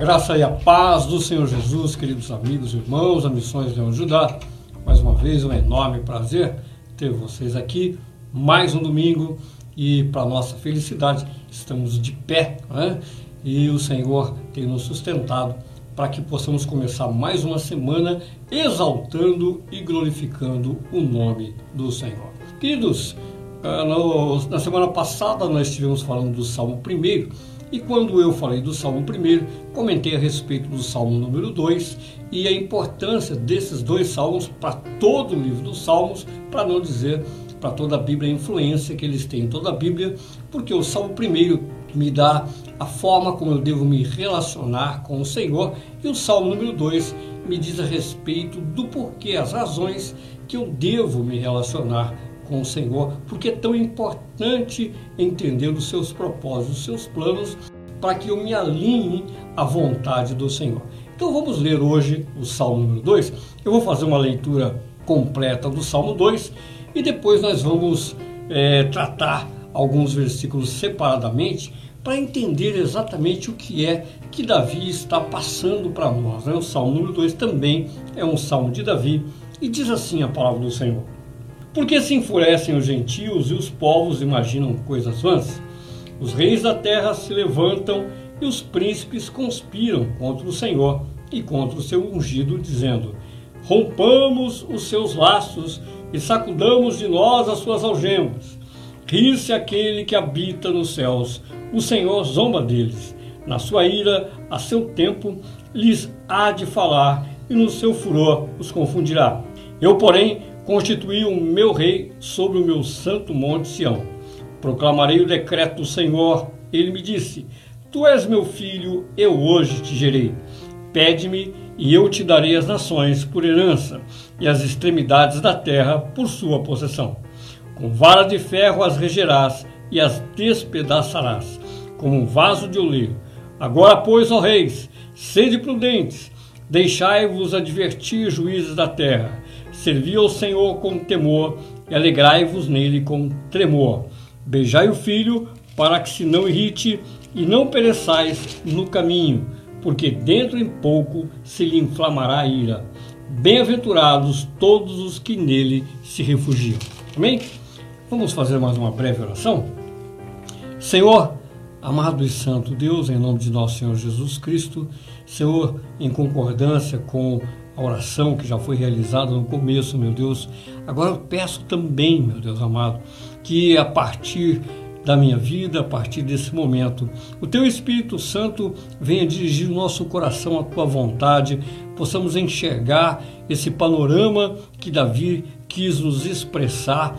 Graça e a paz do Senhor Jesus, queridos amigos, irmãos, a Missões de Judá. Mais uma vez, um enorme prazer ter vocês aqui. Mais um domingo e, para nossa felicidade, estamos de pé né? e o Senhor tem nos sustentado para que possamos começar mais uma semana exaltando e glorificando o nome do Senhor. Queridos, ah, na semana passada nós estivemos falando do Salmo 1 e quando eu falei do Salmo 1, comentei a respeito do Salmo número 2 e a importância desses dois salmos para todo o livro dos Salmos, para não dizer para toda a Bíblia a influência que eles têm em toda a Bíblia, porque o Salmo 1 me dá a forma como eu devo me relacionar com o Senhor e o Salmo número 2 me diz a respeito do porquê, as razões que eu devo me relacionar com o Senhor, porque é tão importante entender os seus propósitos, os seus planos, para que eu me alinhe à vontade do Senhor. Então vamos ler hoje o Salmo número 2. Eu vou fazer uma leitura completa do Salmo 2 e depois nós vamos é, tratar alguns versículos separadamente para entender exatamente o que é que Davi está passando para nós. Né? O Salmo número 2 também é um salmo de Davi e diz assim a palavra do Senhor. Porque se enfurecem os gentios e os povos imaginam coisas vãs? Os reis da terra se levantam e os príncipes conspiram contra o Senhor e contra o seu ungido, dizendo: Rompamos os seus laços e sacudamos de nós as suas algemas. Ri-se aquele que habita nos céus, o Senhor zomba deles. Na sua ira, a seu tempo, lhes há de falar, e no seu furor os confundirá. Eu, porém, constituí o meu rei sobre o meu santo monte Sião. Proclamarei o decreto do Senhor. Ele me disse: Tu és meu filho, eu hoje te gerei. Pede-me e eu te darei as nações por herança e as extremidades da terra por sua possessão. Com vara de ferro as regerás e as despedaçarás, como um vaso de oleiro. Agora, pois, ó reis, sede prudentes, deixai-vos advertir juízes da terra Servi ao Senhor com temor e alegrai-vos nele com tremor. Beijai o filho, para que se não irrite e não pereçais no caminho, porque dentro em pouco se lhe inflamará a ira. Bem-aventurados todos os que nele se refugiam. Amém? Vamos fazer mais uma breve oração? Senhor, amado e santo Deus, em nome de nosso Senhor Jesus Cristo, Senhor, em concordância com a oração que já foi realizada no começo, meu Deus. Agora eu peço também, meu Deus amado, que a partir da minha vida, a partir desse momento, o Teu Espírito Santo venha dirigir o nosso coração à Tua vontade, possamos enxergar esse panorama que Davi quis nos expressar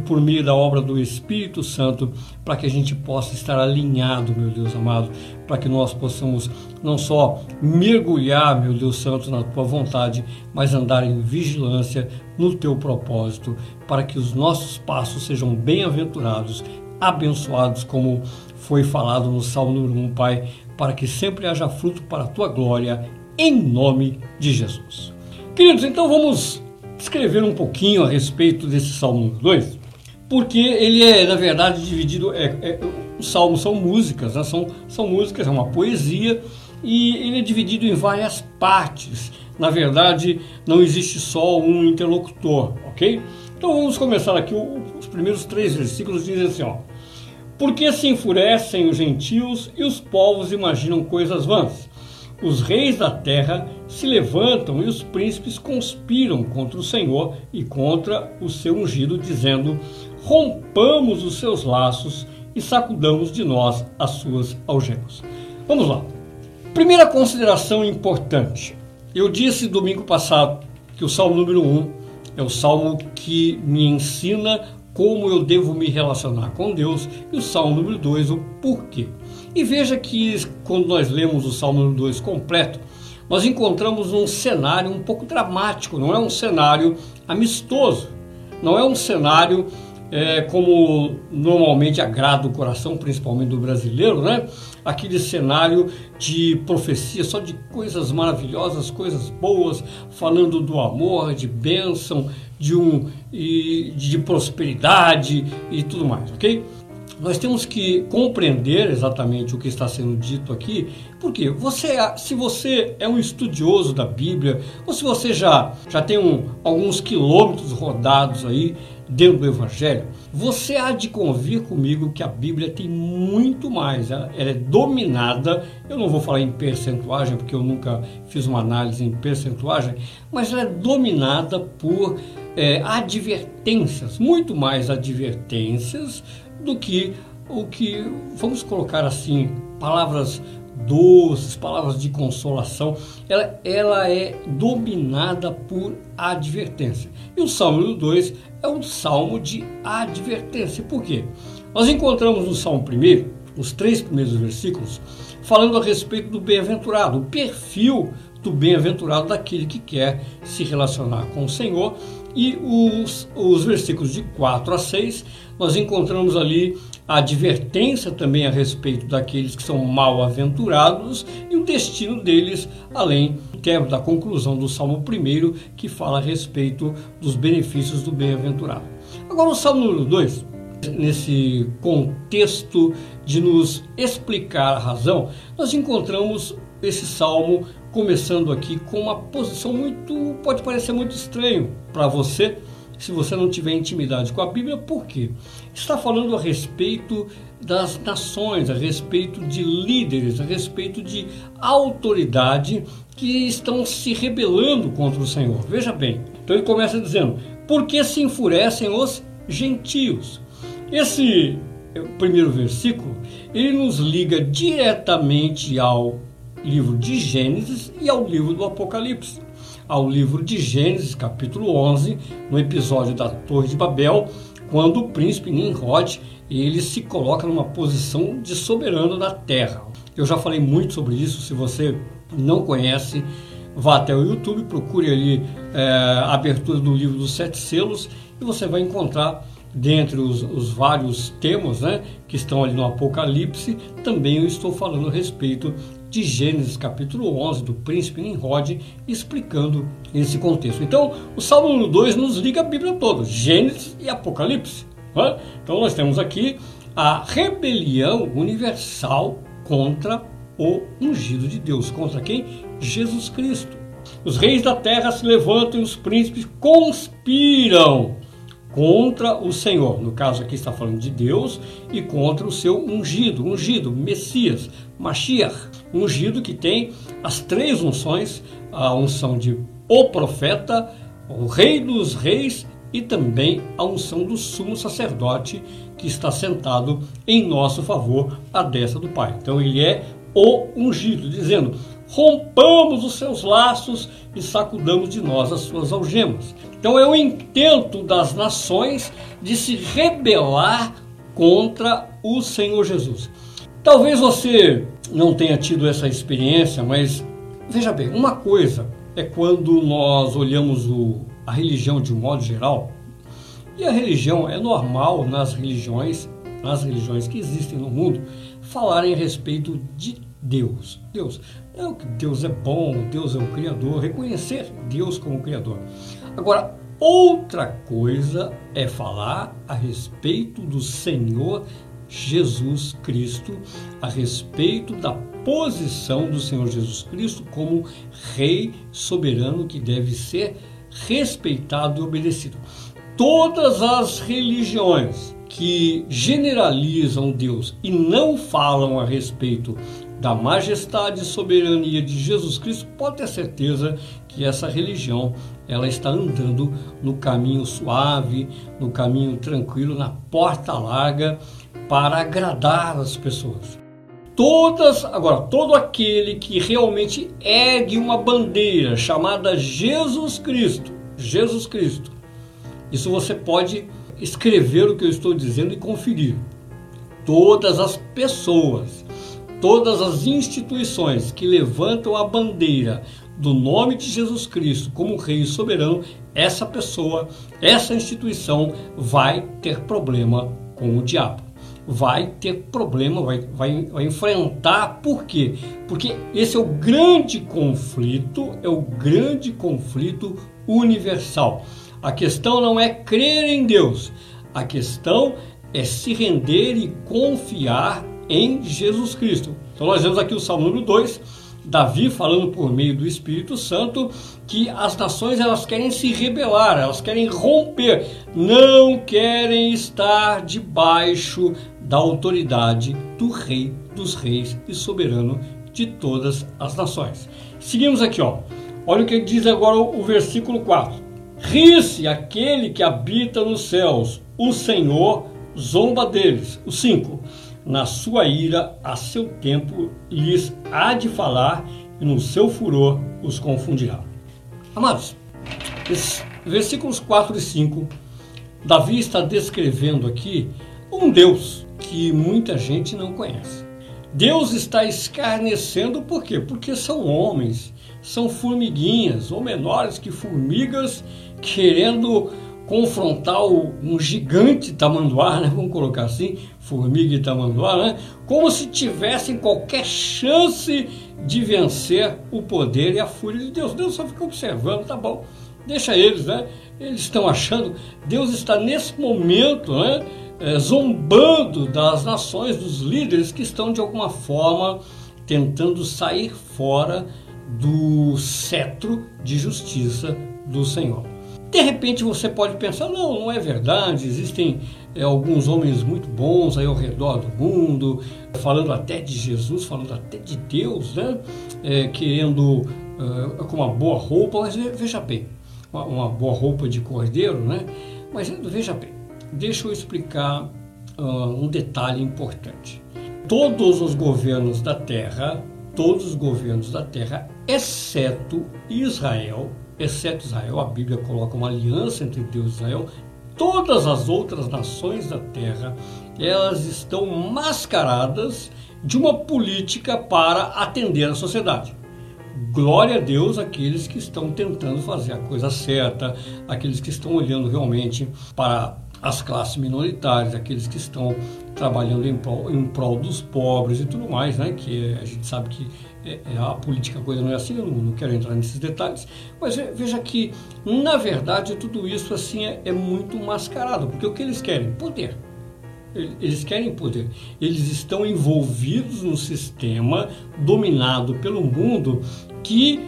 por meio da obra do Espírito Santo, para que a gente possa estar alinhado, meu Deus amado, para que nós possamos não só mergulhar, meu Deus Santo, na tua vontade, mas andar em vigilância no teu propósito, para que os nossos passos sejam bem-aventurados, abençoados, como foi falado no Salmo número 1, Pai, para que sempre haja fruto para a tua glória, em nome de Jesus. Queridos, então vamos escrever um pouquinho a respeito desse Salmo número 2 porque ele é, na verdade, dividido. É, é, os salmos são músicas, né? são, são músicas, é uma poesia, e ele é dividido em várias partes. Na verdade, não existe só um interlocutor, ok? Então vamos começar aqui. Os primeiros três versículos dizem assim: ó, Porque se enfurecem os gentios e os povos imaginam coisas vãs? Os reis da terra se levantam e os príncipes conspiram contra o Senhor e contra o seu ungido, dizendo: rompamos os seus laços e sacudamos de nós as suas algemas. Vamos lá. Primeira consideração importante. Eu disse domingo passado que o Salmo número 1 é o salmo que me ensina como eu devo me relacionar com Deus e o Salmo número 2 o porquê. E veja que quando nós lemos o Salmo número 2 completo, nós encontramos um cenário um pouco dramático, não é um cenário amistoso, não é um cenário é, como normalmente agrada o coração, principalmente do brasileiro, né? Aquele cenário de profecia, só de coisas maravilhosas, coisas boas, falando do amor, de bênção, de um e de prosperidade e tudo mais, ok? nós temos que compreender exatamente o que está sendo dito aqui, porque você, se você é um estudioso da Bíblia, ou se você já, já tem um, alguns quilômetros rodados aí dentro do Evangelho, você há de convir comigo que a Bíblia tem muito mais, ela, ela é dominada, eu não vou falar em percentuagem, porque eu nunca fiz uma análise em percentuagem, mas ela é dominada por é, advertências, muito mais advertências do que o que, vamos colocar assim, palavras doces, palavras de consolação, ela, ela é dominada por advertência. E o Salmo 2 é um salmo de advertência. Por quê? Nós encontramos no Salmo 1, os três primeiros versículos, falando a respeito do bem-aventurado, o perfil do bem-aventurado daquele que quer se relacionar com o Senhor. E os, os versículos de 4 a 6, nós encontramos ali a advertência também a respeito daqueles que são mal-aventurados e o destino deles, além da conclusão do Salmo 1, que fala a respeito dos benefícios do bem-aventurado. Agora, o Salmo número 2, nesse contexto de nos explicar a razão, nós encontramos esse salmo começando aqui com uma posição muito, pode parecer muito estranho para você, se você não tiver intimidade com a Bíblia, por quê? Está falando a respeito das nações, a respeito de líderes, a respeito de autoridade que estão se rebelando contra o Senhor. Veja bem, então ele começa dizendo: Por que se enfurecem os gentios? Esse primeiro versículo, ele nos liga diretamente ao livro de Gênesis e ao livro do Apocalipse. Ao livro de Gênesis, capítulo 11, no episódio da Torre de Babel, quando o príncipe Nimrod ele se coloca numa posição de soberano da terra. Eu já falei muito sobre isso, se você não conhece, vá até o YouTube, procure ali é, a abertura do livro dos sete selos e você vai encontrar dentre os, os, vários temas né, que estão ali no Apocalipse, também eu estou falando a respeito de Gênesis capítulo 11, do príncipe Nimrod, explicando esse contexto. Então, o Salmo 2 nos liga a Bíblia toda, Gênesis e Apocalipse. Né? Então, nós temos aqui a rebelião universal contra o ungido de Deus. Contra quem? Jesus Cristo. Os reis da terra se levantam e os príncipes conspiram contra o Senhor. No caso aqui está falando de Deus e contra o seu ungido, ungido, Messias, Mashiach, ungido que tem as três unções, a unção de o profeta, o rei dos reis e também a unção do sumo sacerdote que está sentado em nosso favor à destra do Pai. Então ele é o ungido, dizendo: rompamos os seus laços e sacudamos de nós as suas algemas. Então é o intento das nações de se rebelar contra o Senhor Jesus. Talvez você não tenha tido essa experiência, mas veja bem, uma coisa é quando nós olhamos o, a religião de um modo geral, e a religião é normal nas religiões, nas religiões que existem no mundo, falarem a respeito de Deus. Deus, é Deus é bom, Deus é o Criador, reconhecer Deus como Criador. Agora, outra coisa é falar a respeito do Senhor Jesus Cristo, a respeito da posição do Senhor Jesus Cristo como Rei soberano que deve ser respeitado e obedecido. Todas as religiões que generalizam Deus e não falam a respeito da majestade e soberania de Jesus Cristo, pode ter certeza que essa religião ela está andando no caminho suave, no caminho tranquilo, na porta larga para agradar as pessoas. Todas, agora, todo aquele que realmente ergue uma bandeira chamada Jesus Cristo, Jesus Cristo. Isso você pode escrever o que eu estou dizendo e conferir. Todas as pessoas todas as instituições que levantam a bandeira do nome de Jesus Cristo como Rei soberano, essa pessoa, essa instituição vai ter problema com o diabo. Vai ter problema, vai, vai, vai enfrentar. Por quê? Porque esse é o grande conflito, é o grande conflito universal. A questão não é crer em Deus, a questão é se render e confiar em Jesus Cristo. Então nós vemos aqui o Salmo número 2, Davi falando por meio do Espírito Santo que as nações elas querem se rebelar, elas querem romper, não querem estar debaixo da autoridade do rei dos reis e soberano de todas as nações. Seguimos aqui, ó. Olha o que diz agora o versículo 4. Ri-se aquele que habita nos céus, o Senhor zomba deles. O 5 na sua ira, a seu tempo lhes há de falar, e no seu furor os confundirá. Amados, versículos 4 e 5, Davi está descrevendo aqui um Deus que muita gente não conhece. Deus está escarnecendo por quê? Porque são homens, são formiguinhas, ou menores que formigas, querendo confrontar um gigante tamanduá, né? vamos colocar assim, formiga e tamanduá, né? como se tivessem qualquer chance de vencer o poder e a fúria de Deus. Deus só fica observando, tá bom, deixa eles, né? Eles estão achando, Deus está nesse momento, né? É, zombando das nações, dos líderes que estão de alguma forma tentando sair fora do cetro de justiça do Senhor. De repente você pode pensar, não, não é verdade, existem é, alguns homens muito bons aí ao redor do mundo, falando até de Jesus, falando até de Deus, né? É, querendo é, com uma boa roupa, mas veja bem, uma, uma, boa roupa de cordeiro, né? Mas veja bem, deixa eu explicar uh, um detalhe importante. Todos os governos da terra, todos os governos da terra, exceto Israel, exceto Israel, a Bíblia coloca uma aliança entre Deus e Israel, todas as outras nações da terra, elas estão mascaradas de uma política para atender a sociedade. Glória a Deus aqueles que estão tentando fazer a coisa certa, aqueles que estão olhando realmente para as classes minoritárias, aqueles que estão trabalhando em prol, em prol dos pobres e tudo mais, né? Que a gente sabe que é, é, a política a coisa não é assim, eu não, não, quero entrar nesses detalhes, mas veja que, na verdade, tudo isso assim é, é muito mascarado, porque o que eles querem? Poder. Eles querem poder. Eles estão envolvidos num sistema dominado pelo mundo que,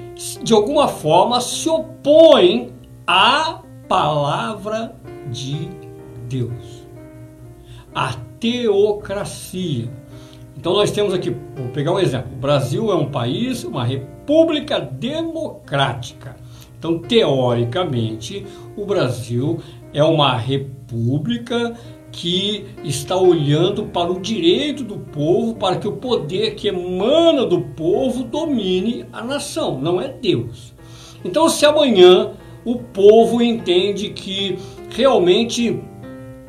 de alguma forma, se opõe à palavra de Deus. A teocracia. Então nós temos aqui, vou pegar um exemplo. O Brasil é um país, uma república democrática. Então, teoricamente, o Brasil é uma república que está olhando para o direito do povo, para que o poder que emana do povo domine a nação, não é Deus. Então, se amanhã o povo entende que realmente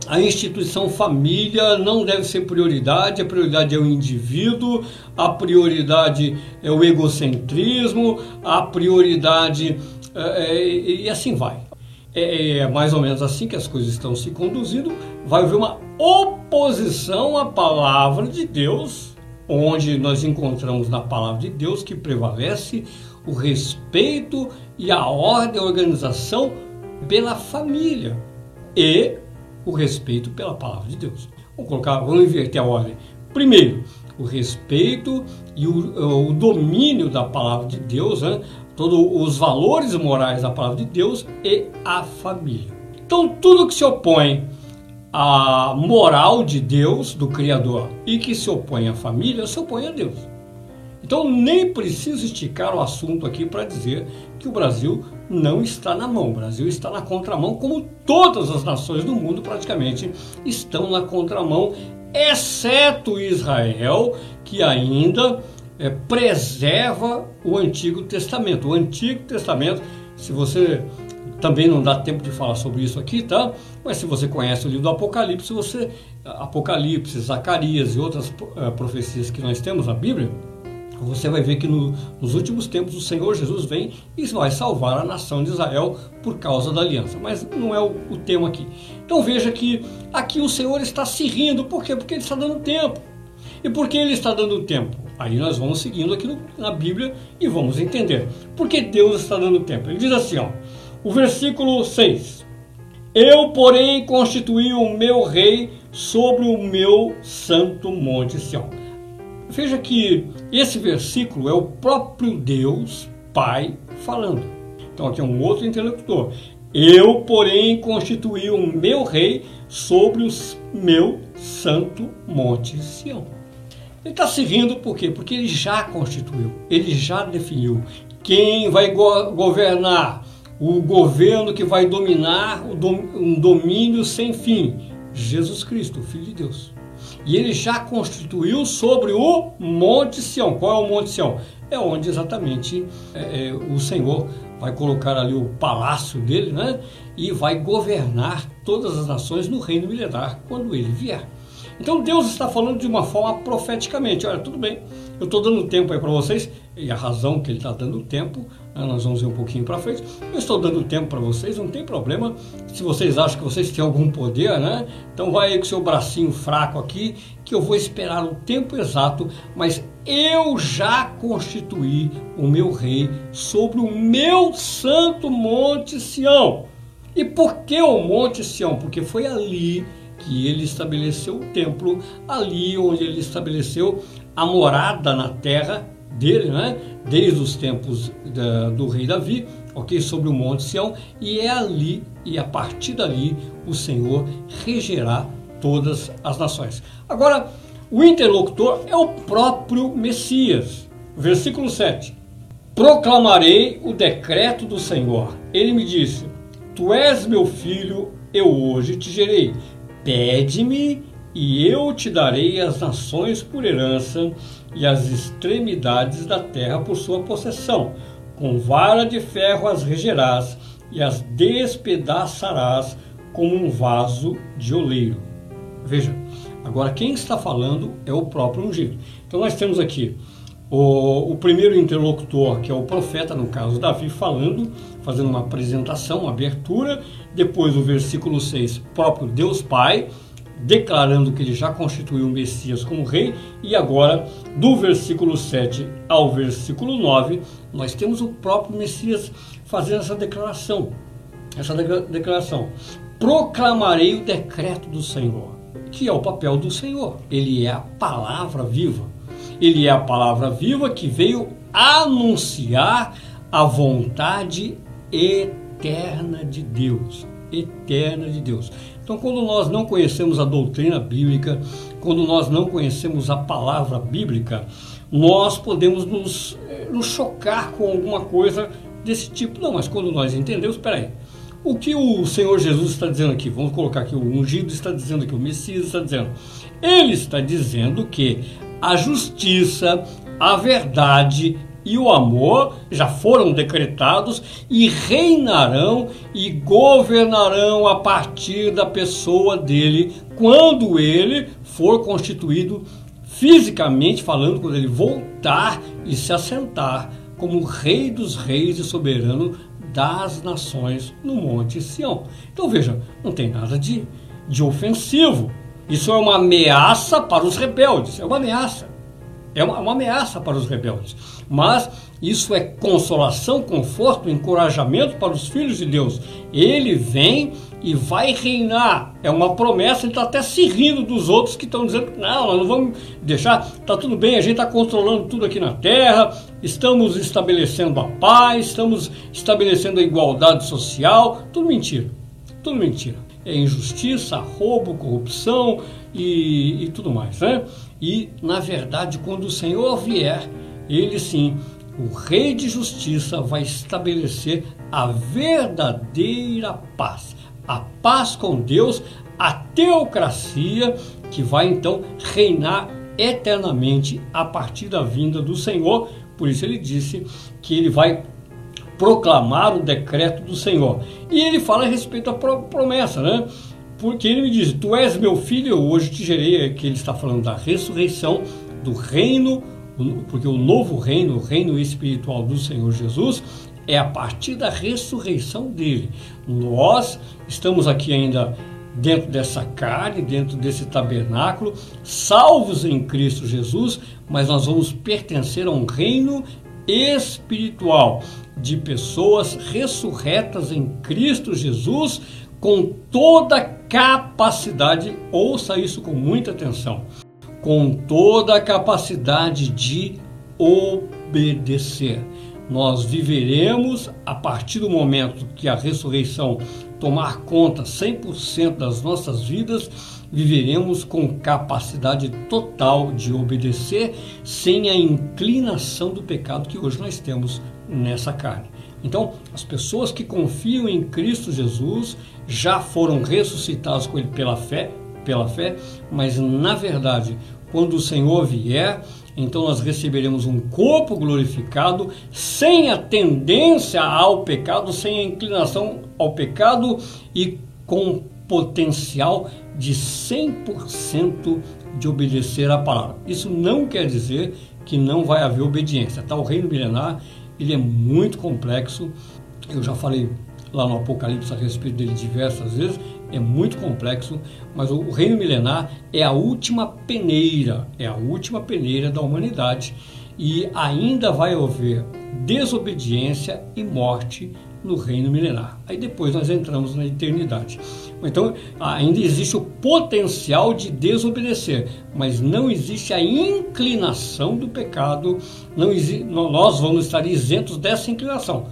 a instituição família não deve ser prioridade, a prioridade é o indivíduo, a prioridade é o egocentrismo, a prioridade é, é, e assim vai. É, é, mais ou menos assim que as coisas estão se conduzindo. Vai haver uma oposição à palavra de Deus, onde nós encontramos na palavra de Deus que prevalece o respeito e a ordem, a organização pela família e o respeito pela palavra de Deus. Vamos colocar, vamos inverter a ordem. Primeiro, o respeito e o, o domínio da palavra de Deus, né? todos os valores morais da palavra de Deus e a família. Então, tudo que se opõe à moral de Deus, do Criador, e que se opõe à família, se opõe a Deus. Então, nem preciso esticar o assunto aqui para dizer que o Brasil não está na mão. O Brasil está na contramão, como todas as nações do mundo praticamente estão na contramão, exceto Israel, que ainda é, preserva o Antigo Testamento. O Antigo Testamento, se você também não dá tempo de falar sobre isso aqui, tá? Mas se você conhece o livro do Apocalipse, você Apocalipse, Zacarias e outras uh, profecias que nós temos na Bíblia, você vai ver que no, nos últimos tempos o Senhor Jesus vem e vai salvar a nação de Israel por causa da aliança. Mas não é o, o tema aqui. Então veja que aqui o Senhor está se rindo. Por quê? Porque Ele está dando tempo. E por que Ele está dando tempo? Aí nós vamos seguindo aqui no, na Bíblia e vamos entender. Por que Deus está dando tempo? Ele diz assim, ó, o versículo 6. Eu, porém, constituí o meu rei sobre o meu santo monte Sião. Veja que esse versículo é o próprio Deus, Pai, falando. Então aqui é um outro interlocutor. Eu, porém, constituí o meu rei sobre o meu santo monte Sião. Ele está seguindo por quê? Porque ele já constituiu, ele já definiu quem vai go governar, o governo que vai dominar um domínio sem fim. Jesus Cristo, o Filho de Deus. E ele já constituiu sobre o Monte Sião. Qual é o Monte Sião? É onde exatamente é, é, o Senhor vai colocar ali o palácio dele, né? E vai governar todas as nações no reino milenar quando ele vier. Então Deus está falando de uma forma profeticamente. Olha, tudo bem, eu estou dando tempo aí para vocês, e a razão que Ele está dando tempo, nós vamos ver um pouquinho para frente. Eu estou dando tempo para vocês, não tem problema. Se vocês acham que vocês têm algum poder, né? Então vai aí com seu bracinho fraco aqui, que eu vou esperar o tempo exato, mas eu já constituí o meu rei sobre o meu santo monte Sião. E por que o monte Sião? Porque foi ali que ele estabeleceu o templo, ali onde ele estabeleceu a morada na terra dele, né? desde os tempos da, do rei Davi, ok? sobre o Monte Sião, e é ali, e a partir dali, o Senhor regerá todas as nações. Agora, o interlocutor é o próprio Messias. Versículo 7. Proclamarei o decreto do Senhor. Ele me disse: Tu és meu filho, eu hoje te gerei. Pede-me e eu te darei as nações por herança e as extremidades da terra por sua possessão. Com vara de ferro as regerás e as despedaçarás como um vaso de oleiro. Veja, agora quem está falando é o próprio ungido. Então nós temos aqui o, o, primeiro interlocutor, que é o profeta, no caso Davi, falando, fazendo uma apresentação, uma abertura. Depois, o versículo 6, próprio Deus Pai, declarando que ele já constituiu o Messias como rei. E agora, do versículo 7 ao versículo 9, nós temos o próprio Messias fazendo essa declaração. Essa declaração. Proclamarei o decreto do Senhor, que é o papel do Senhor. Ele é a palavra viva ele é a palavra viva que veio anunciar a vontade eterna de Deus. Eterna de Deus. Então, quando nós não conhecemos a doutrina bíblica, quando nós não conhecemos a palavra bíblica, nós podemos nos, eh, nos chocar com alguma coisa desse tipo. Não, mas quando nós entendemos, espera aí, o que o Senhor Jesus está dizendo aqui? Vamos colocar aqui o ungido está dizendo aqui, o Messias está dizendo. Ele está dizendo que a justiça, a verdade e o amor já foram decretados e reinarão e governarão a partir da pessoa dele quando ele for constituído fisicamente falando, quando ele voltar e se assentar como rei dos reis e soberano das nações no Monte Sião. Então veja, não tem nada de, de ofensivo isso é uma ameaça para os rebeldes, é uma ameaça. É uma, uma ameaça para os rebeldes. Mas isso é consolação, conforto, encorajamento para os filhos de Deus. Ele vem e vai reinar. É uma promessa, ele está até se rindo dos outros que estão dizendo não, nós não vamos deixar, está tudo bem, a gente está controlando tudo aqui na terra, estamos estabelecendo a paz, estamos estabelecendo a igualdade social, tudo mentira, tudo mentira é injustiça, roubo, corrupção e, e tudo mais. Né? E, na verdade, quando o Senhor vier, ele sim, o Rei de Justiça, vai estabelecer a verdadeira paz. A paz com Deus, a teocracia, que vai então reinar eternamente a partir da vinda do Senhor. Por isso ele disse que ele vai proclamar o decreto do Senhor. E ele fala a respeito à promessa, né? Porque ele me diz: Tu és meu filho, eu hoje te gerei. Que ele está falando da ressurreição, do reino, porque o novo reino, o reino espiritual do Senhor Jesus, é a partir da ressurreição dele. Nós estamos aqui ainda dentro dessa carne, dentro desse tabernáculo, salvos em Cristo Jesus, mas nós vamos pertencer a um reino espiritual de pessoas ressurretas em Cristo Jesus com toda capacidade, ouça isso com muita atenção, com toda a capacidade de obedecer. Nós viveremos a partir do momento que a ressurreição tomar conta 100% das nossas vidas, viveremos com capacidade total de obedecer sem a inclinação do pecado que hoje nós temos nessa carne. Então, as pessoas que confiam em Cristo Jesus já foram ressuscitadas com ele pela fé, pela fé, mas na verdade, quando o Senhor vier, então nós receberemos um corpo glorificado, sem a tendência ao pecado, sem a inclinação ao pecado e com potencial de 100% de obedecer à palavra. Isso não quer dizer que não vai haver obediência. Tá? O reino milenar ele é muito complexo. Eu já falei lá no Apocalipse a respeito dele diversas vezes. É muito complexo, mas o reino milenar é a última peneira, é a última peneira da humanidade e ainda vai haver desobediência e morte no reino milenar. Aí depois nós entramos na eternidade. Então ainda existe o potencial de desobedecer, mas não existe a inclinação do pecado. Não existe, nós vamos estar isentos dessa inclinação.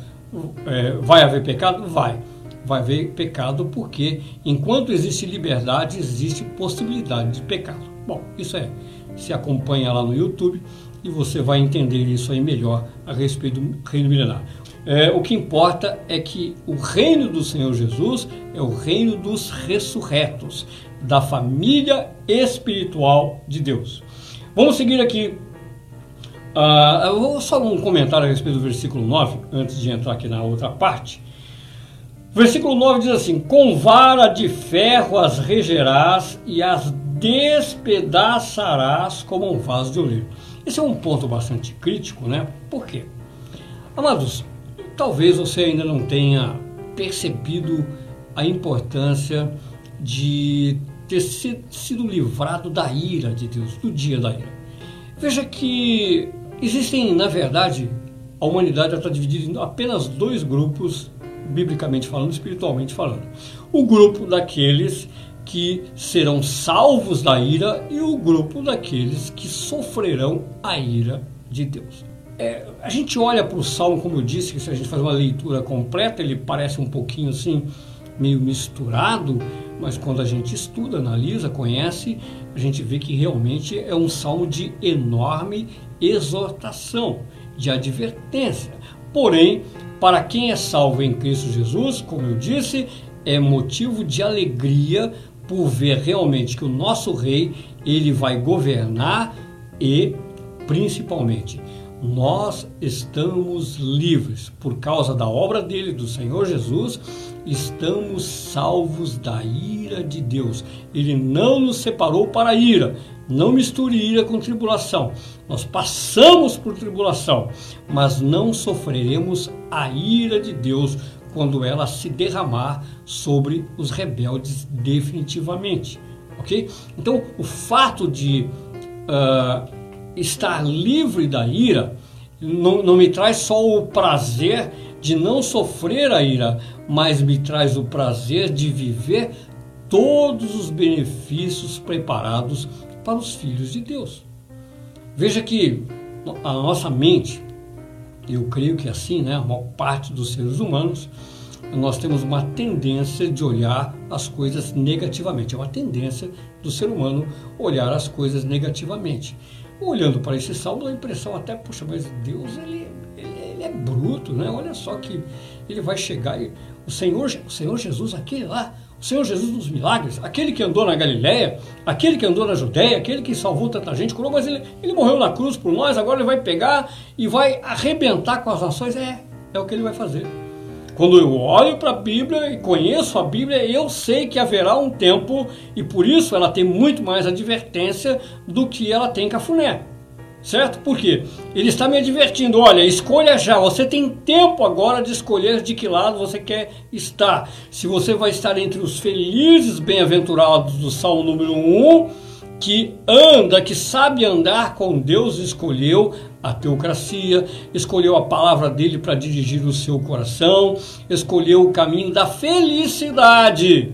É, vai haver pecado? Vai. Vai haver pecado porque enquanto existe liberdade, existe possibilidade de pecado. Bom, isso é. Se acompanha lá no YouTube e você vai entender isso aí melhor a respeito do reino milenar. É, o que importa é que o reino do Senhor Jesus é o reino dos ressurretos, da família espiritual de Deus. Vamos seguir aqui. Uh, eu vou só um comentário a respeito do versículo 9, antes de entrar aqui na outra parte. Versículo 9 diz assim: Com vara de ferro as regerás e as despedaçarás como um vaso de oleiro. Esse é um ponto bastante crítico, né? Por quê? Amados, talvez você ainda não tenha percebido a importância de ter sido livrado da ira de Deus, do dia da ira. Veja que existem, na verdade, a humanidade está dividida em apenas dois grupos, biblicamente falando, espiritualmente falando. O grupo daqueles que serão salvos da ira e o grupo daqueles que sofrerão a ira de Deus. É, a gente olha para o Salmo, como eu disse, que se a gente faz uma leitura completa, ele parece um pouquinho assim, meio misturado, mas quando a gente estuda, analisa, conhece, a gente vê que realmente é um salmo de enorme exortação, de advertência. Porém, para quem é salvo em Cristo Jesus, como eu disse, é motivo de alegria por ver realmente que o nosso rei, ele vai governar e principalmente nós estamos livres por causa da obra dele, do Senhor Jesus, estamos salvos da ira de Deus. Ele não nos separou para a ira. Não misture ira com tribulação. Nós passamos por tribulação, mas não sofreremos a ira de Deus quando ela se derramar sobre os rebeldes definitivamente. Ok? Então, o fato de uh, estar livre da ira não, não me traz só o prazer de não sofrer a ira, mas me traz o prazer de viver todos os benefícios preparados para os filhos de Deus. Veja que a nossa mente, eu creio que é assim, né, a maior parte dos seres humanos, nós temos uma tendência de olhar as coisas negativamente. É uma tendência do ser humano olhar as coisas negativamente. Olhando para esse salmo, a impressão até, puxa, mas Deus, ele, ele, ele, é bruto, né? Olha só que ele vai chegar e o Senhor, o Senhor Jesus, aquele lá, o Senhor Jesus dos milagres, aquele que andou na Galiléia, aquele que andou na Judéia, aquele que salvou tanta gente, curou, mas ele, ele morreu na cruz por nós, agora ele vai pegar e vai arrebentar com as nações. É, é o que ele vai fazer. Quando eu olho para a Bíblia e conheço a Bíblia, eu sei que haverá um tempo e por isso ela tem muito mais advertência do que ela tem cafuné. Certo? Por quê? Ele está me advertindo, olha, escolha já, você tem tempo agora de escolher de que lado você quer estar. Se você vai estar entre os felizes bem-aventurados do Salmo número 1, que anda, que sabe andar com Deus, escolheu a teocracia, escolheu a palavra dele para dirigir o seu coração, escolheu o caminho da felicidade.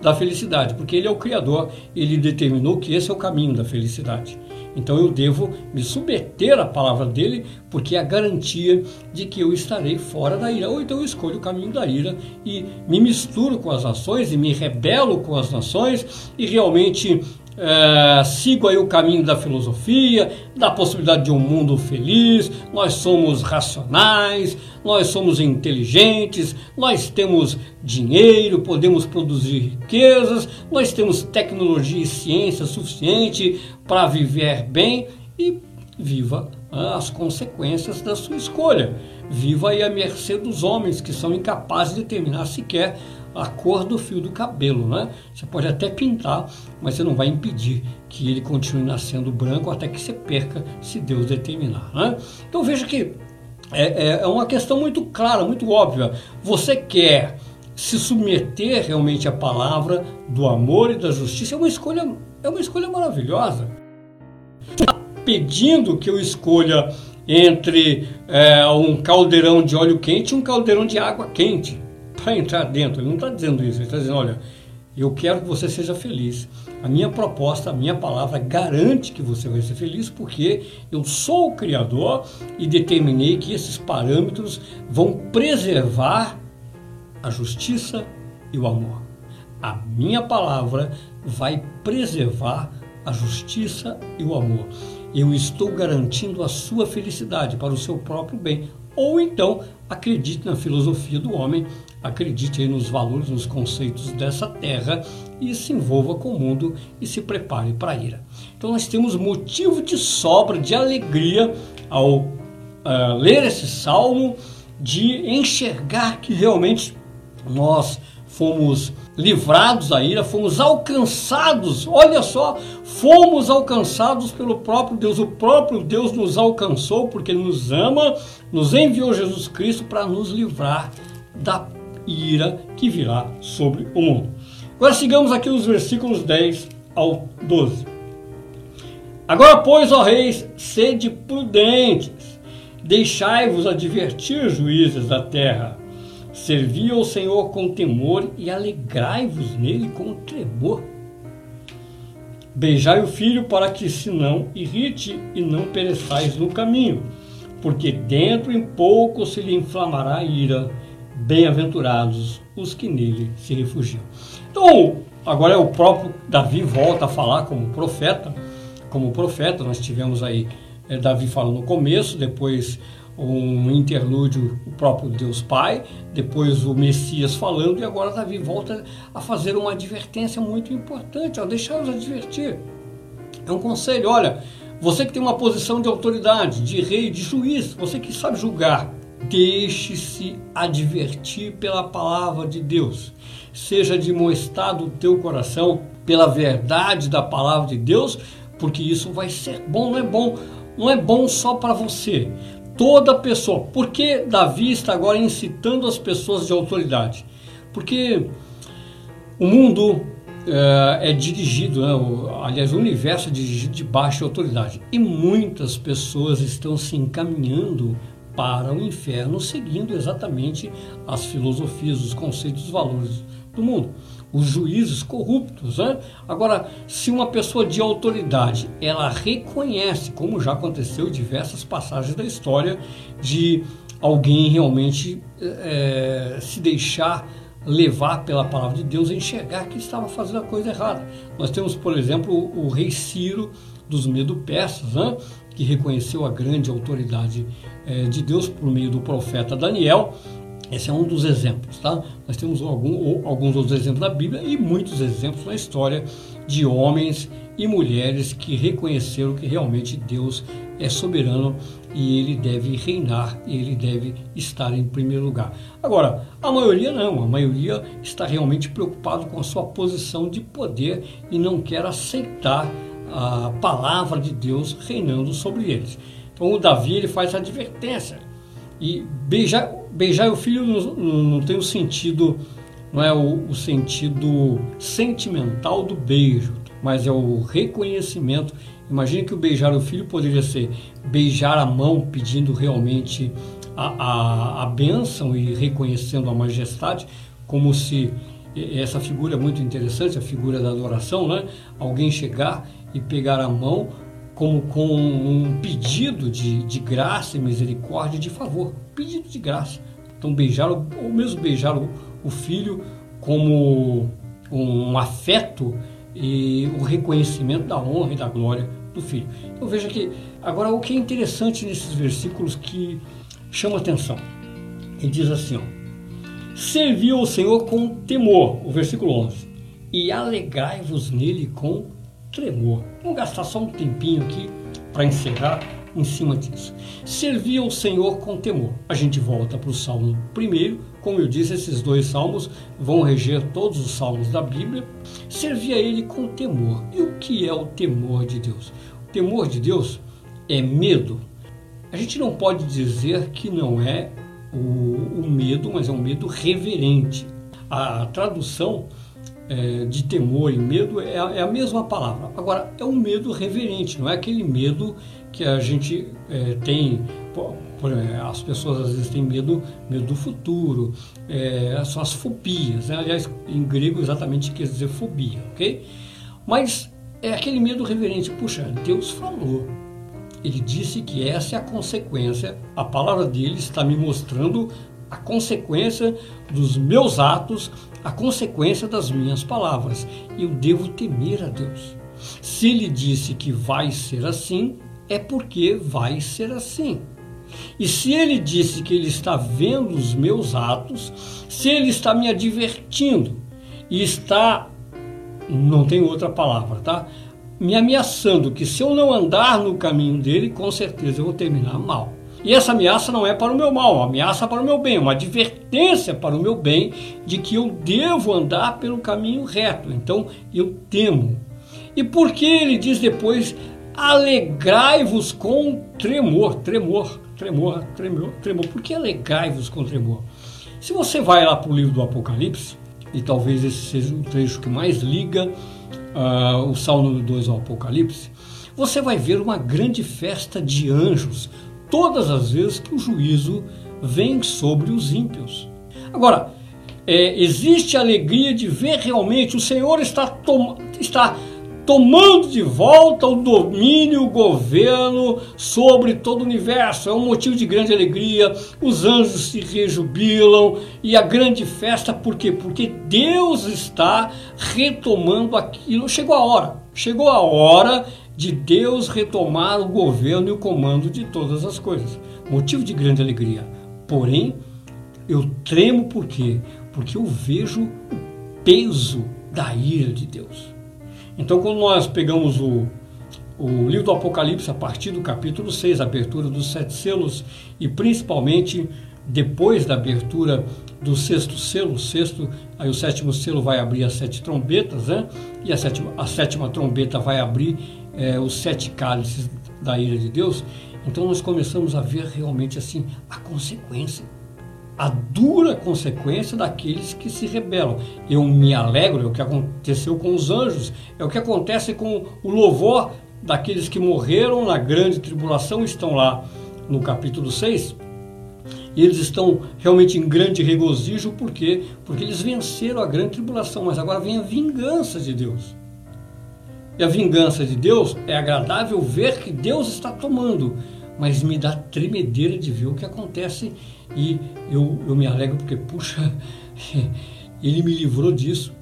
Da felicidade, porque ele é o Criador, ele determinou que esse é o caminho da felicidade. Então eu devo me submeter à palavra dele, porque é a garantia de que eu estarei fora da ira. Ou então eu escolho o caminho da ira e me misturo com as nações e me rebelo com as nações e realmente é, sigo aí o caminho da filosofia, da possibilidade de um mundo feliz. Nós somos racionais, nós somos inteligentes, nós temos dinheiro, podemos produzir riquezas, nós temos tecnologia e ciência suficiente para viver bem e viva ah, as consequências da sua escolha. Viva aí à mercê dos homens que são incapazes de determinar sequer a cor do fio do cabelo, né? Você pode até pintar, mas você não vai impedir que ele continue nascendo branco até que você perca, se Deus determinar, né? Então veja que é, é, é uma questão muito clara, muito óbvia. Você quer se submeter realmente à palavra do amor e da justiça é uma escolha, é uma escolha maravilhosa. Tá pedindo que eu escolha entre é, um caldeirão de óleo quente e um caldeirão de água quente para entrar dentro. Ele não está dizendo isso, ele está dizendo, olha, eu quero que você seja feliz. A minha proposta, a minha palavra garante que você vai ser feliz porque eu sou o Criador e determinei que esses parâmetros vão preservar a justiça e o amor. A minha palavra vai preservar a justiça e o amor. Eu estou garantindo a sua felicidade para o seu próprio bem. Ou então acredite na filosofia do homem, acredite nos valores, nos conceitos dessa terra e se envolva com o mundo e se prepare para a ira. Então nós temos motivo de sobra, de alegria ao uh, ler esse salmo, de enxergar que realmente nós fomos livrados da ira, fomos alcançados, olha só, fomos alcançados pelo próprio Deus. O próprio Deus nos alcançou porque Ele nos ama, nos enviou Jesus Cristo para nos livrar da ira que virá sobre o mundo. Agora sigamos aqui os versículos 10 ao 12. Agora, pois, ó reis, sede prudentes, deixai-vos advertir, juízes da terra Servi ao Senhor com temor e alegrai-vos nele com tremor. Beijai o filho para que se não irrite e não pereçais no caminho, porque dentro em pouco se lhe inflamará a ira. Bem-aventurados os que nele se refugiam. Então, agora é o próprio Davi volta a falar como profeta. Como profeta, nós tivemos aí é, Davi falando no começo, depois um interlúdio, o próprio Deus Pai, depois o Messias falando, e agora Davi volta a fazer uma advertência muito importante, ó, deixar-nos advertir. É um conselho, olha, você que tem uma posição de autoridade, de rei, de juiz, você que sabe julgar, deixe-se advertir pela palavra de Deus. Seja demonstrado o teu coração pela verdade da palavra de Deus, porque isso vai ser bom, não é bom, não é bom só para você, toda pessoa. Por que Davi está agora incitando as pessoas de autoridade? Porque o mundo é, é dirigido, né? o, aliás, o universo é dirigido de baixa autoridade. E muitas pessoas estão se encaminhando para o inferno seguindo exatamente as filosofias, os conceitos, os valores do mundo os juízes corruptos. Né? Agora, se uma pessoa de autoridade ela reconhece, como já aconteceu em diversas passagens da história, de alguém realmente é, se deixar levar pela palavra de Deus enxergar que estava fazendo a coisa errada. Nós temos, por exemplo, o, o rei Ciro dos Medo-Persas, né? que reconheceu a grande autoridade é, de Deus por meio do profeta Daniel esse é um dos exemplos, tá? Nós temos algum, alguns outros exemplos na Bíblia e muitos exemplos na história de homens e mulheres que reconheceram que realmente Deus é soberano e ele deve reinar e ele deve estar em primeiro lugar. Agora, a maioria não, a maioria está realmente preocupado com a sua posição de poder e não quer aceitar a palavra de Deus reinando sobre eles. Então o Davi ele faz a advertência e beijar, beijar o filho não, não tem o sentido, não é o, o sentido sentimental do beijo. mas é o reconhecimento. Imagine que o beijar o filho poderia ser beijar a mão pedindo realmente a, a, a bênção e reconhecendo a majestade, como se essa figura é muito interessante, a figura da adoração, né? Alguém chegar e pegar a mão como com um pedido de, de graça e misericórdia, de favor, pedido de graça. Então beijar, ou mesmo beijar o, o filho como um afeto e o reconhecimento da honra e da glória do filho. Então veja que agora o que é interessante nesses versículos que chama atenção. Ele diz assim, ó, serviu o Senhor com temor, o versículo 11, e alegrai-vos nele com tremor. Vamos gastar só um tempinho aqui para encerrar em cima disso. Servir ao Senhor com temor. A gente volta para o Salmo primeiro, como eu disse, esses dois salmos vão reger todos os salmos da Bíblia. Servir a Ele com temor. E o que é o temor de Deus? O temor de Deus é medo. A gente não pode dizer que não é o, o medo, mas é um medo reverente. A tradução é, de temor e medo é a, é a, mesma palavra. Agora, é um medo reverente, não é aquele medo que a gente é, tem. Por, por, as pessoas às vezes têm medo, medo do futuro, é, são as fobias. Né? Aliás, em grego exatamente quer dizer fobia, ok? Mas é aquele medo reverente. Puxa, Deus falou. Ele disse que essa é a consequência. A palavra dele está me mostrando a consequência dos meus atos, a consequência das minhas palavras. Eu devo temer a Deus. Se ele disse que vai ser assim, é porque vai ser assim. E se ele disse que ele está vendo os meus atos, se ele está me advertindo e está, não tem outra palavra, tá? Me ameaçando que se eu não andar no caminho dele, com certeza eu vou terminar mal. E essa ameaça não é para o meu mal, é uma ameaça para o meu bem, uma advertência para o meu bem de que eu devo andar pelo caminho reto. Então eu temo. E por que ele diz depois: alegrai-vos com tremor, tremor, tremor, tremor, tremor? Por que alegrai-vos com tremor? Se você vai lá para o livro do Apocalipse, e talvez esse seja o trecho que mais liga uh, o Salmo 2 ao Apocalipse, você vai ver uma grande festa de anjos todas as vezes que o juízo vem sobre os ímpios. Agora, é, existe a alegria de ver realmente o Senhor está, tom, está tomando de volta o domínio, o governo sobre todo o universo. É um motivo de grande alegria. Os anjos se rejubilam e a grande festa, por quê? Porque Deus está retomando aquilo. Chegou a hora, chegou a hora de Deus retomar o governo e o comando de todas as coisas. Motivo de grande alegria. Porém, eu tremo por quê? Porque eu vejo o peso da ira de Deus. Então, quando nós pegamos o, o livro do Apocalipse, a partir do capítulo 6, a abertura dos sete selos, e principalmente depois da abertura do sexto selo, o sexto, aí o sétimo selo vai abrir as sete trombetas, né? E a sétima, a sétima trombeta vai abrir é, os sete cálices da ira de Deus, então nós começamos a ver realmente assim a consequência, a dura consequência daqueles que se rebelam. Eu me alegro, é o que aconteceu com os anjos, é o que acontece com o louvor daqueles que morreram na grande tribulação, estão lá no capítulo 6. E eles estão realmente em grande regozijo, por quê? Porque eles venceram a grande tribulação, mas agora vem a vingança de Deus e a vingança de Deus, é agradável ver que Deus está tomando, mas me dá tremedeira de ver o que acontece e eu, eu me alegro porque, puxa, ele me livrou disso.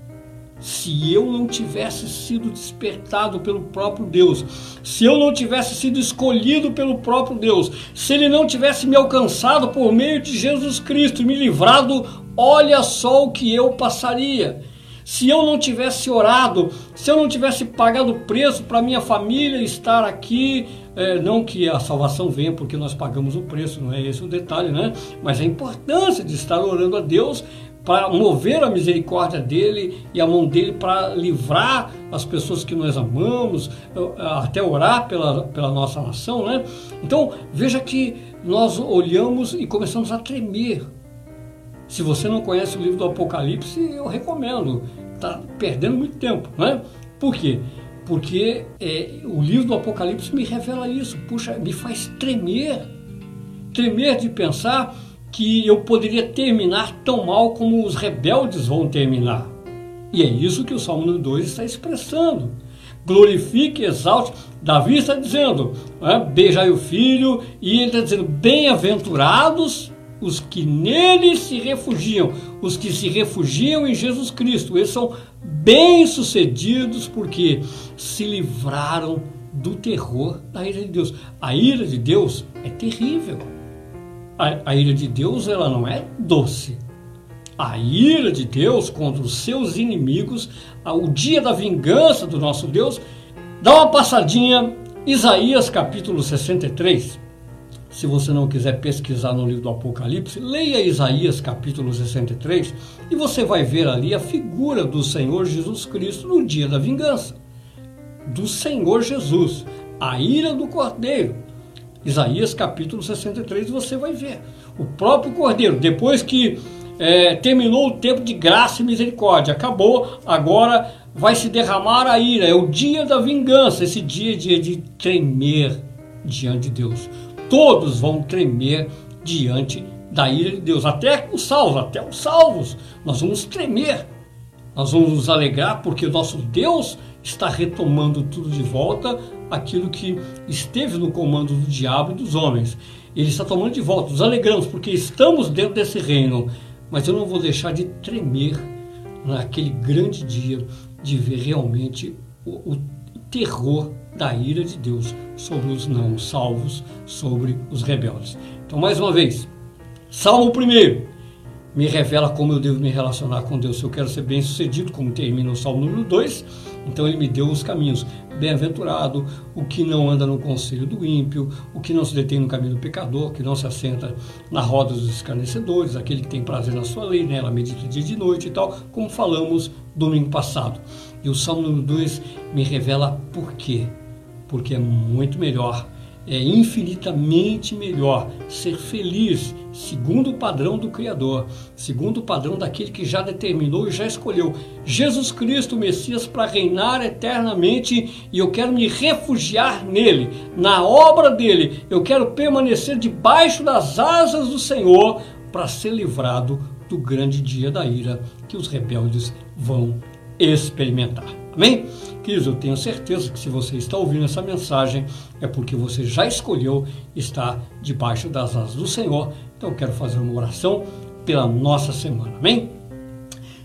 Se eu não tivesse sido despertado pelo próprio Deus, se eu não tivesse sido escolhido pelo próprio Deus, se Ele não tivesse me alcançado por meio de Jesus Cristo e me livrado, olha só o que eu passaria. Se eu não tivesse orado, se eu não tivesse pagado o preço para minha família estar aqui, é, não que a salvação venha porque nós pagamos o preço, não é esse o detalhe, né? Mas a importância de estar orando a Deus para mover a misericórdia dele e a mão dele para livrar as pessoas que nós amamos, até orar pela, pela nossa nação, né? Então veja que nós olhamos e começamos a tremer se você não conhece o livro do Apocalipse, eu recomendo. Está perdendo muito tempo, não é? Por quê? porque é, o livro do Apocalipse me revela isso, puxa, me faz tremer, tremer de pensar que eu poderia terminar tão mal como os rebeldes vão terminar. E é isso que o Salmo 2 está expressando. Glorifique, exalte. Davi está dizendo, é, beijai o filho, e ele está dizendo, bem-aventurados os que nele se refugiam, os que se refugiam em Jesus Cristo. Eles são bem-sucedidos porque se livraram do terror da ira de Deus. A ira de Deus é terrível. A, a ira de Deus ela não é doce. A ira de Deus contra os seus inimigos, o dia da vingança do nosso Deus, dá uma passadinha, Isaías capítulo 63. Se você não quiser pesquisar no livro do Apocalipse, leia Isaías capítulo 63 e você vai ver ali a figura do Senhor Jesus Cristo no dia da vingança. Do Senhor Jesus, a ira do Cordeiro. Isaías capítulo 63 você vai ver. O próprio Cordeiro, depois que é, terminou o tempo de graça e misericórdia, acabou, agora vai se derramar a ira. É o dia da vingança, esse dia dia de tremer diante de Deus todos vão tremer diante da ira de Deus, até os salvos, até os salvos, nós vamos tremer, nós vamos nos alegrar porque o nosso Deus está retomando tudo de volta, aquilo que esteve no comando do diabo e dos homens. Ele está tomando de volta, nos alegramos porque estamos dentro desse reino, mas eu não vou deixar de tremer naquele grande dia de ver realmente o, o terror da ira de Deus sobre os não salvos, sobre os rebeldes. Então, mais uma vez, Salmo 1 me revela como eu devo me relacionar com Deus. Se eu quero ser bem sucedido, como termina o Salmo número 2, então ele me deu os caminhos. Bem-aventurado o que não anda no conselho do ímpio, o que não se detém no caminho do pecador, que não se assenta na roda dos escarnecedores, aquele que tem prazer na sua lei, nela medita dia e de noite e tal, como falamos domingo passado. E o Salmo número 2 me revela por quê. Porque é muito melhor, é infinitamente melhor ser feliz segundo o padrão do Criador, segundo o padrão daquele que já determinou e já escolheu. Jesus Cristo, Messias, para reinar eternamente e eu quero me refugiar nele, na obra dele, eu quero permanecer debaixo das asas do Senhor para ser livrado do grande dia da ira que os rebeldes vão experimentar. Amém? Queridos, eu tenho certeza que se você está ouvindo essa mensagem é porque você já escolheu estar debaixo das asas do Senhor. Então eu quero fazer uma oração pela nossa semana. Amém?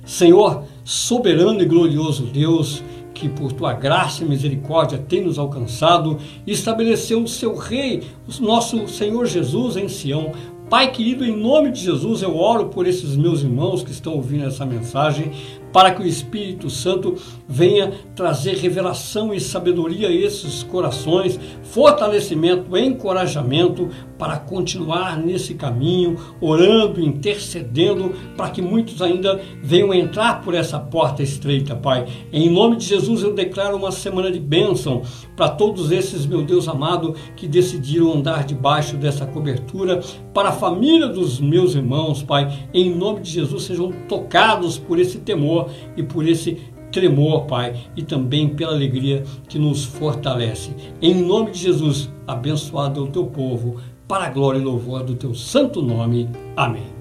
Senhor, soberano e glorioso Deus, que por tua graça e misericórdia tem nos alcançado e estabeleceu o seu rei, o nosso Senhor Jesus em Sião, Pai querido, em nome de Jesus, eu oro por esses meus irmãos que estão ouvindo essa mensagem, para que o Espírito Santo venha trazer revelação e sabedoria a esses corações, fortalecimento, encorajamento para continuar nesse caminho, orando, intercedendo, para que muitos ainda venham entrar por essa porta estreita, Pai. Em nome de Jesus, eu declaro uma semana de bênção para todos esses, meu Deus amado, que decidiram andar debaixo dessa cobertura, para a família dos meus irmãos, Pai. Em nome de Jesus, sejam tocados por esse temor e por esse tremor, Pai, e também pela alegria que nos fortalece. Em nome de Jesus, abençoado é o teu povo, para a glória e louvor do teu santo nome. Amém.